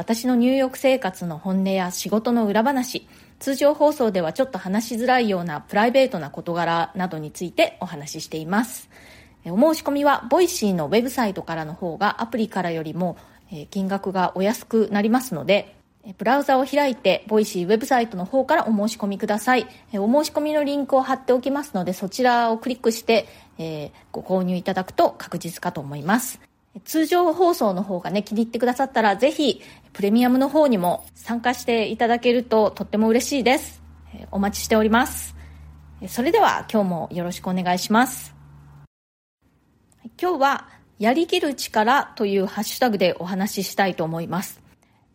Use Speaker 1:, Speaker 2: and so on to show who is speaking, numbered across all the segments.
Speaker 1: 私のニューヨーク生活の本音や仕事の裏話、通常放送ではちょっと話しづらいようなプライベートな事柄などについてお話ししています。お申し込みは、ボイシーのウェブサイトからの方がアプリからよりも金額がお安くなりますので、ブラウザを開いて、ボイシーウェブサイトの方からお申し込みください。お申し込みのリンクを貼っておきますので、そちらをクリックして、え、ご購入いただくと確実かと思います。通常放送の方がね、気に入ってくださったら、ぜひ、プレミアムの方にも参加していただけるととっても嬉しいです。お待ちしております。それでは今日もよろしくお願いします。今日は、やりきる力というハッシュタグでお話ししたいと思います。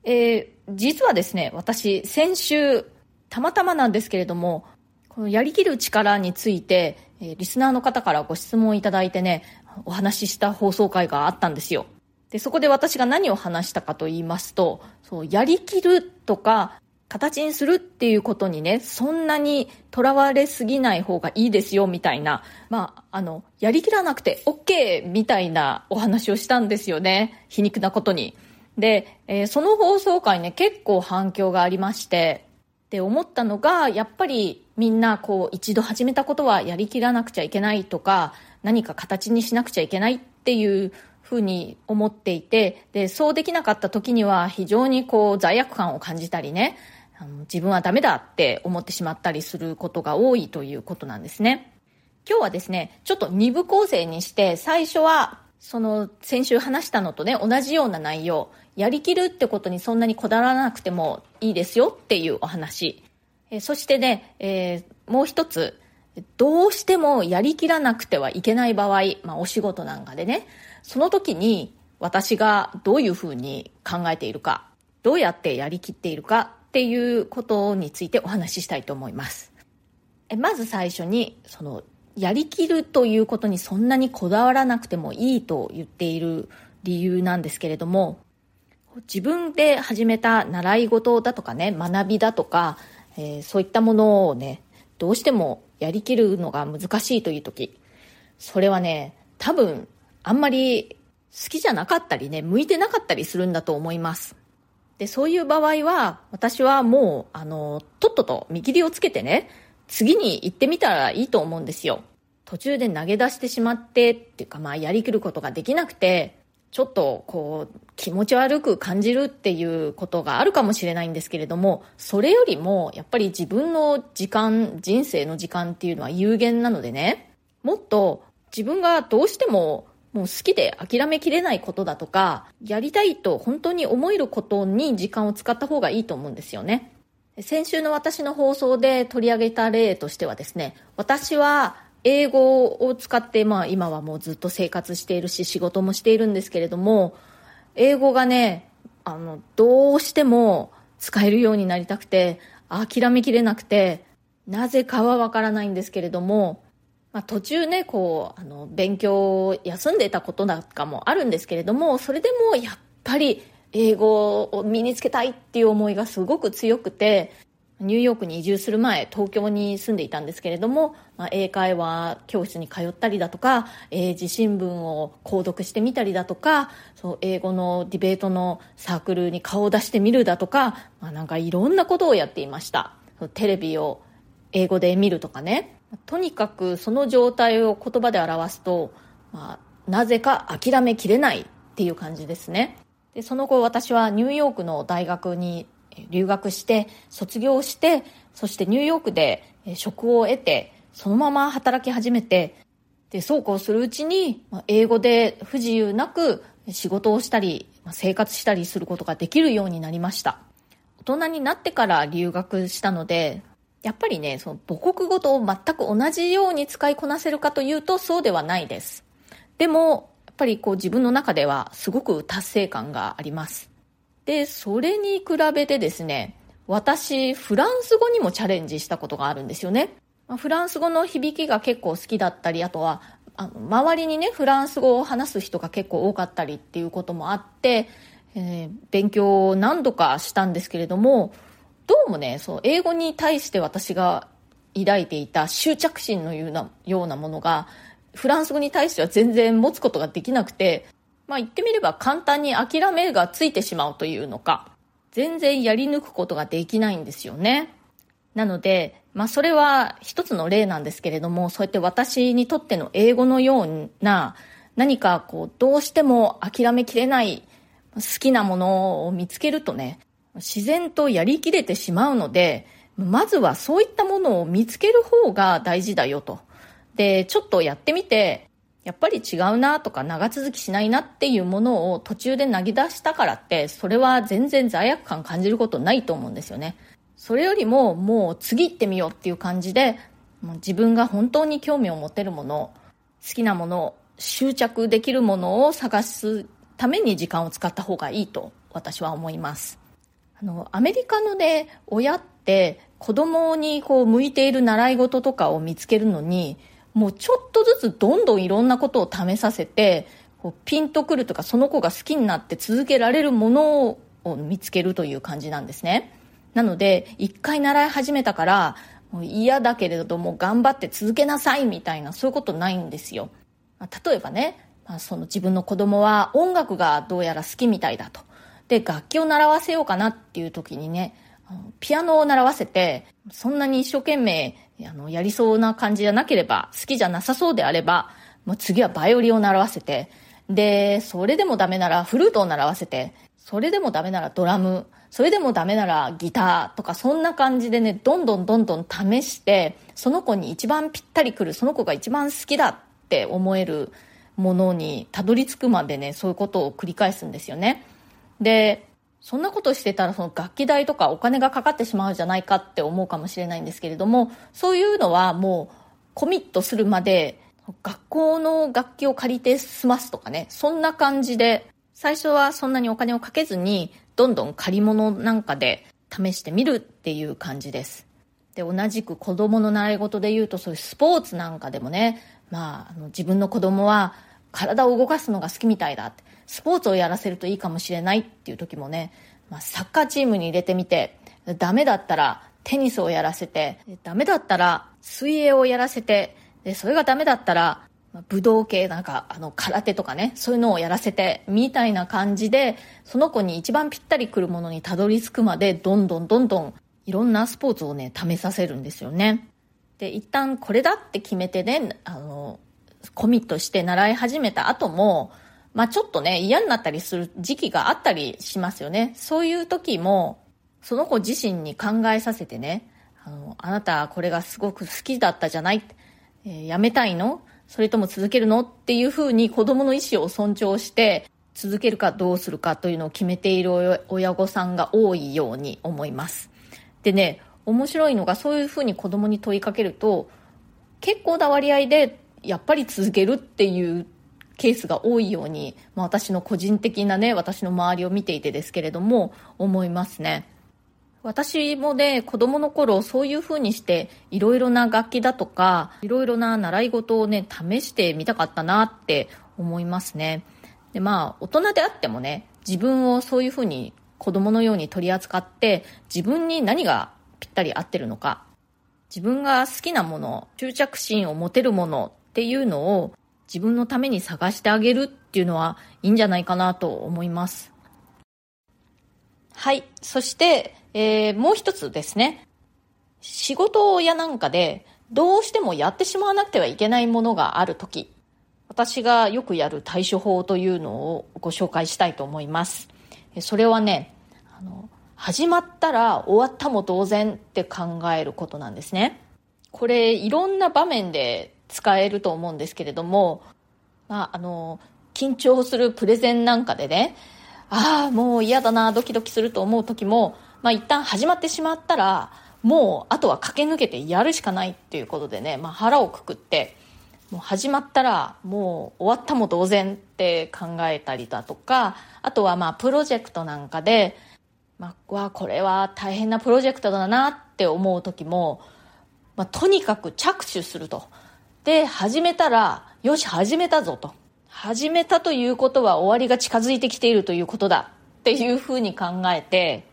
Speaker 1: えー、実はですね、私、先週、たまたまなんですけれども、このやりきる力について、えリスナーの方からご質問いただいてね、お話しした放送回があったんですよ。で、そこで私が何を話したかと言いますと、そう、やりきるとか、形にするっていうことにね、そんなにとらわれすぎない方がいいですよ、みたいな、まあ、あの、やりきらなくて OK みたいなお話をしたんですよね。皮肉なことに。で、えー、その放送回ね、結構反響がありまして、で、思ったのが、やっぱりみんなこう、一度始めたことはやりきらなくちゃいけないとか、何か形にしなくちゃいけないっていうふうに思っていて、で、そうできなかった時には非常にこう罪悪感を感じたりね、あの自分はダメだって思ってしまったりすることが多いということなんですね。今日はですね、ちょっと二部構成にして、最初は、その先週話したのとね、同じような内容、やりきるってことにそんなにこだわらなくてもいいですよっていうお話。えそしてね、えー、もう一つ、どうしてもやりきらなくてはいけない場合、まあお仕事なんかでね、その時に私がどういうふうに考えているか、どうやってやりきっているかっていうことについてお話ししたいと思います。えまず最初に、その、やりきるということにそんなにこだわらなくてもいいと言っている理由なんですけれども、自分で始めた習い事だとかね、学びだとか、えー、そういったものをね、どうしてもやりきるのが難しいという時、それはね、多分、あんまり好きじゃなかったりね、向いてなかったりするんだと思います。で、そういう場合は、私はもう、あの、とっとと見切りをつけてね、次に行ってみたらいいと思うんですよ。途中で投げ出してしまってっていうか、まあ、やりきることができなくて、ちょっとこう気持ち悪く感じるっていうことがあるかもしれないんですけれどもそれよりもやっぱり自分の時間人生の時間っていうのは有限なのでね。もっと自分がどうしてももう好きで諦めきれないことだとかやりたいと本当に思えることに時間を使った方がいいと思うんですよね。先週の私の放送で取り上げた例としてはですね私は英語を使って、まあ今はもうずっと生活しているし仕事もしているんですけれども、英語がね、あの、どうしても使えるようになりたくて、諦めきれなくて、なぜかはわからないんですけれども、まあ、途中ね、こう、あの、勉強を休んでたことなんかもあるんですけれども、それでもやっぱり英語を身につけたいっていう思いがすごく強くて、ニューヨークに移住する前、東京に住んでいたんですけれども、まあ、英会話教室に通ったりだとか、英字新聞を購読してみたりだとか、そう英語のディベートのサークルに顔を出してみるだとか、まあ、なんかいろんなことをやっていました。テレビを英語で見るとかね。とにかくその状態を言葉で表すと、まあ、なぜか諦めきれないっていう感じですね。で、その後私はニューヨークの大学に留学して卒業してそしてニューヨークで職を得てそのまま働き始めてでそうこうするうちに英語で不自由なく仕事をしたり生活したりすることができるようになりました。大人になってから留学したのでやっぱりねその母国語と全く同じように使いこなせるかというとそうではないです。でもやっぱりこう自分の中ではすごく達成感があります。で、それに比べてですね、私、フランス語にもチャレンジしたことがあるんですよね。フランス語の響きが結構好きだったり、あとは、あの、周りにね、フランス語を話す人が結構多かったりっていうこともあって、えー、勉強を何度かしたんですけれども、どうもね、そう、英語に対して私が抱いていた執着心のようなようなものが、フランス語に対しては全然持つことができなくて、まあ言ってみれば簡単に諦めがついてしまうというのか、全然やり抜くことができないんですよね。なので、まあそれは一つの例なんですけれども、そうやって私にとっての英語のような何かこうどうしても諦めきれない好きなものを見つけるとね、自然とやりきれてしまうので、まずはそういったものを見つける方が大事だよと。で、ちょっとやってみて、やっぱり違うなとか長続きしないなっていうものを途中で投げ出したからって、それは全然罪悪感感じることないと思うんですよね。それよりももう次行ってみようっていう感じでもう、自分が本当に興味を持てるもの、好きなもの、執着できるものを探すために時間を使った方がいいと私は思います。あの、アメリカのね、親って子供にこう向いている習い事とかを見つけるのに、もうちょっとずつどんどんいろんなことを試させて、こうピンとくるとかその子が好きになって続けられるものを見つけるという感じなんですね。なので、一回習い始めたから、もう嫌だけれども頑張って続けなさいみたいな、そういうことないんですよ。例えばね、まあ、その自分の子供は音楽がどうやら好きみたいだと。で、楽器を習わせようかなっていう時にね、ピアノを習わせて、そんなに一生懸命、あの、やりそうな感じじゃなければ、好きじゃなさそうであれば、もう次はバイオリンを習わせて、で、それでもダメならフルートを習わせて、それでもダメならドラム、それでもダメならギターとかそんな感じでね、どんどんどんどん試して、その子に一番ぴったりくる、その子が一番好きだって思えるものにたどり着くまでね、そういうことを繰り返すんですよね。で、そんなことしてたらその楽器代とかお金がかかってしまうじゃないかって思うかもしれないんですけれども、そういうのはもうコミットするまで学校の楽器を借りて済ますとかね、そんな感じで、最初はそんなにお金をかけずに、どんどん借り物なんかで試してみるっていう感じです。で、同じく子供の習い事で言うと、そういうスポーツなんかでもね、まあ、あの自分の子供は体を動かすのが好きみたいだって、スポーツをやらせるといいかもしれないっていう時もね、まあ、サッカーチームに入れてみて、ダメだったらテニスをやらせて、ダメだったら水泳をやらせて、で、それがダメだったら、武道系なんか、あの、空手とかね、そういうのをやらせて、みたいな感じで、その子に一番ぴったりくるものにたどり着くまで、どんどんどんどん、いろんなスポーツをね、試させるんですよね。で、一旦これだって決めてね、あの、コミットして習い始めた後も、まあちょっとね、嫌になったりする時期があったりしますよね。そういう時も、その子自身に考えさせてね、あの、あなたこれがすごく好きだったじゃない、えー、やめたいの？それとも続けるの？っていうふうに子供の意思を尊重して、続けるかどうするかというのを決めている親御さんが多いように思います。でね、面白いのがそういうふうに子供に問いかけると、結構な割合でやっぱり続けるっていうケースが多いように、まあ、私の個人的なね、私の周りを見ていてですけれども、思いますね。私もね、子供の頃そういう風にして、いろいろな楽器だとか、いろいろな習い事をね、試してみたかったなって思いますね。で、まあ、大人であってもね、自分をそういう風に子供のように取り扱って、自分に何がぴったり合ってるのか、自分が好きなもの、執着心を持てるものっていうのを自分のために探してあげるっていうのはいいんじゃないかなと思います。はい。そして、えー、もう一つですね。仕事やなんかでどうしてもやってしまわなくてはいけないものがあるとき、私がよくやる対処法というのをご紹介したいと思います。それはね、あの、始まったら終わったも同然って考えることなんですね。これいろんな場面で使えると思うんですけれども、まあ、あの、緊張するプレゼンなんかでね、ああ、もう嫌だな、ドキドキすると思う時も、まあ一旦始まってしまったら、もうあとは駆け抜けてやるしかないっていうことでね、まあ腹をくくって、もう始まったらもう終わったも同然って考えたりだとかあとはまあプロジェクトなんかで、まあ、わこれは大変なプロジェクトだなって思う時も、まあ、とにかく着手すると。で始めたらよし始めたぞと。始めたということは終わりが近づいてきているということだっていうふうに考えて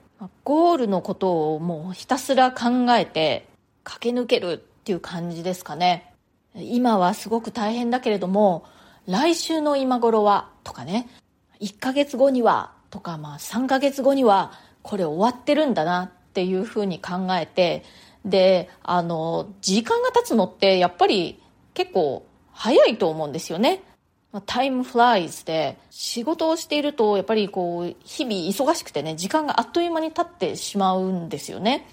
Speaker 1: ゴールのことをもうひたすら考えて駆け抜けるっていう感じですかね。今はすごく大変だけれども来週の今頃はとかね1ヶ月後にはとかまあ3ヶ月後にはこれ終わってるんだなっていうふうに考えてであの時間が経つのってやっぱり結構早いと思うんですよね。タイムフライズで仕事をしているとやっぱりこう日々忙しくてね時間があっという間に経ってしまうんですよね。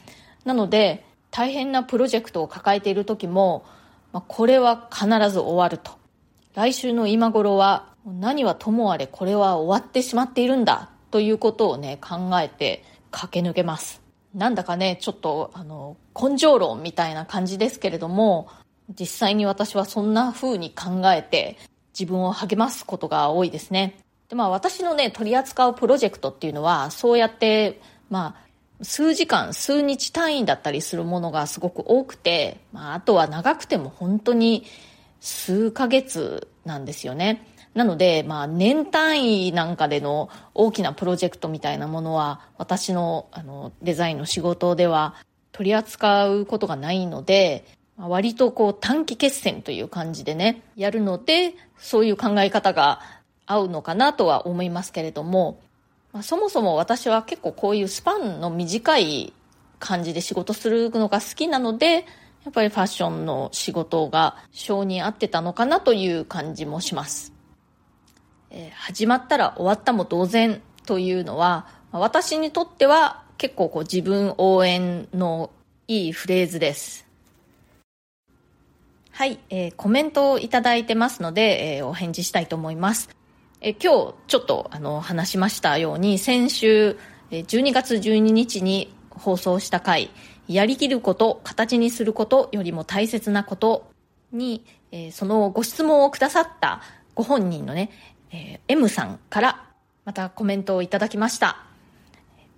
Speaker 1: なので大変なプロジェクトを抱えている時も、ま、これは必ず終わると。来週の今頃は何はともあれこれは終わってしまっているんだということをね考えて駆け抜けます。なんだかねちょっとあの根性論みたいな感じですけれども実際に私はそんな風に考えて自分を励ますことが多いですね。で、まあ私のね、取り扱うプロジェクトっていうのは、そうやって、まあ、数時間、数日単位だったりするものがすごく多くて、まあ、あとは長くても本当に数ヶ月なんですよね。なので、まあ、年単位なんかでの大きなプロジェクトみたいなものは、私のあのデザインの仕事では取り扱うことがないので、割とこう短期決戦という感じでね、やるので、そういう考え方が合うのかなとは思いますけれども、まあ、そもそも私は結構こういうスパンの短い感じで仕事するのが好きなので、やっぱりファッションの仕事が性に合ってたのかなという感じもします。えー、始まったら終わったも同然というのは、私にとっては結構こう自分応援のいいフレーズです。はい、えー、コメントをいただいてますので、えー、お返事したいと思います。えー、今日ちょっとあの話しましたように、先週12月12日に放送した回、やりきること、形にすることよりも大切なことに、えー、そのご質問をくださったご本人のね、えー、M さんからまたコメントをいただきました。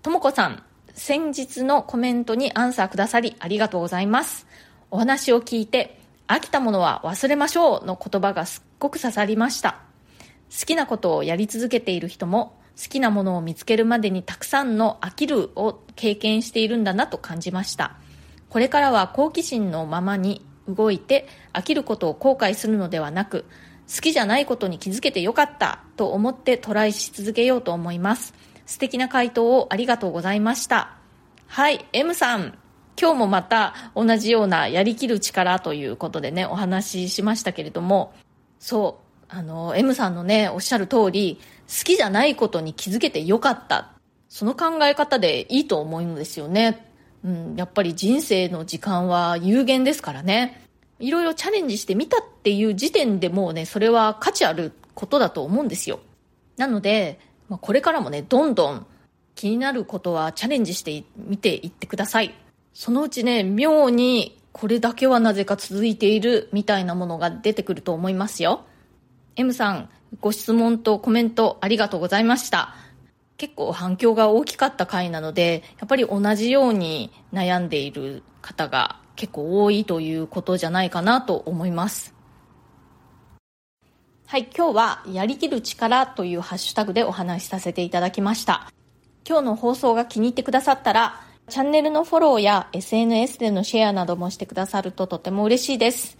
Speaker 1: ともこさん、先日のコメントにアンサーくださりありがとうございます。お話を聞いて、飽きたものは忘れましょうの言葉がすっごく刺さりました。好きなことをやり続けている人も好きなものを見つけるまでにたくさんの飽きるを経験しているんだなと感じました。これからは好奇心のままに動いて飽きることを後悔するのではなく好きじゃないことに気づけてよかったと思ってトライし続けようと思います。素敵な回答をありがとうございました。はい、M さん、今日もまた同じようなやりきる力ということでね、お話ししましたけれども、そう、あの、M さんのね、おっしゃる通り、好きじゃないことに気づけてよかった。その考え方でいいと思うんですよね。うん、やっぱり人生の時間は有限ですからね。いろいろチャレンジしてみたっていう時点でもうね、それは価値あることだと思うんですよ。なので、ま、これからもね、どんどん気になることはチャレンジしてみていってください。そのうちね、妙にこれだけはなぜか続いているみたいなものが出てくると思いますよ。M さん、ご質問とコメントありがとうございました。結構反響が大きかった回なので、やっぱり同じように悩んでいる方が結構多いということじゃないかなと思います。はい、今日はやりきる力というハッシュタグでお話しさせていただきました。今日の放送が気に入ってくださったら、チャンネルのフォローや SNS でのシェアなどもしてくださるととても嬉しいです。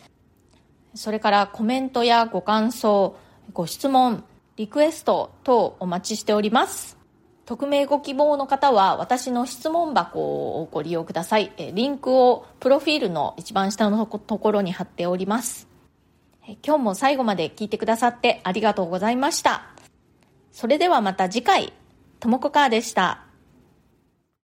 Speaker 1: それからコメントやご感想、ご質問、リクエスト等お待ちしております。匿名ご希望の方は私の質問箱をご利用ください。リンクをプロフィールの一番下のところに貼っております。今日も最後まで聞いてくださってありがとうございました。それではまた次回、ともこかーでした。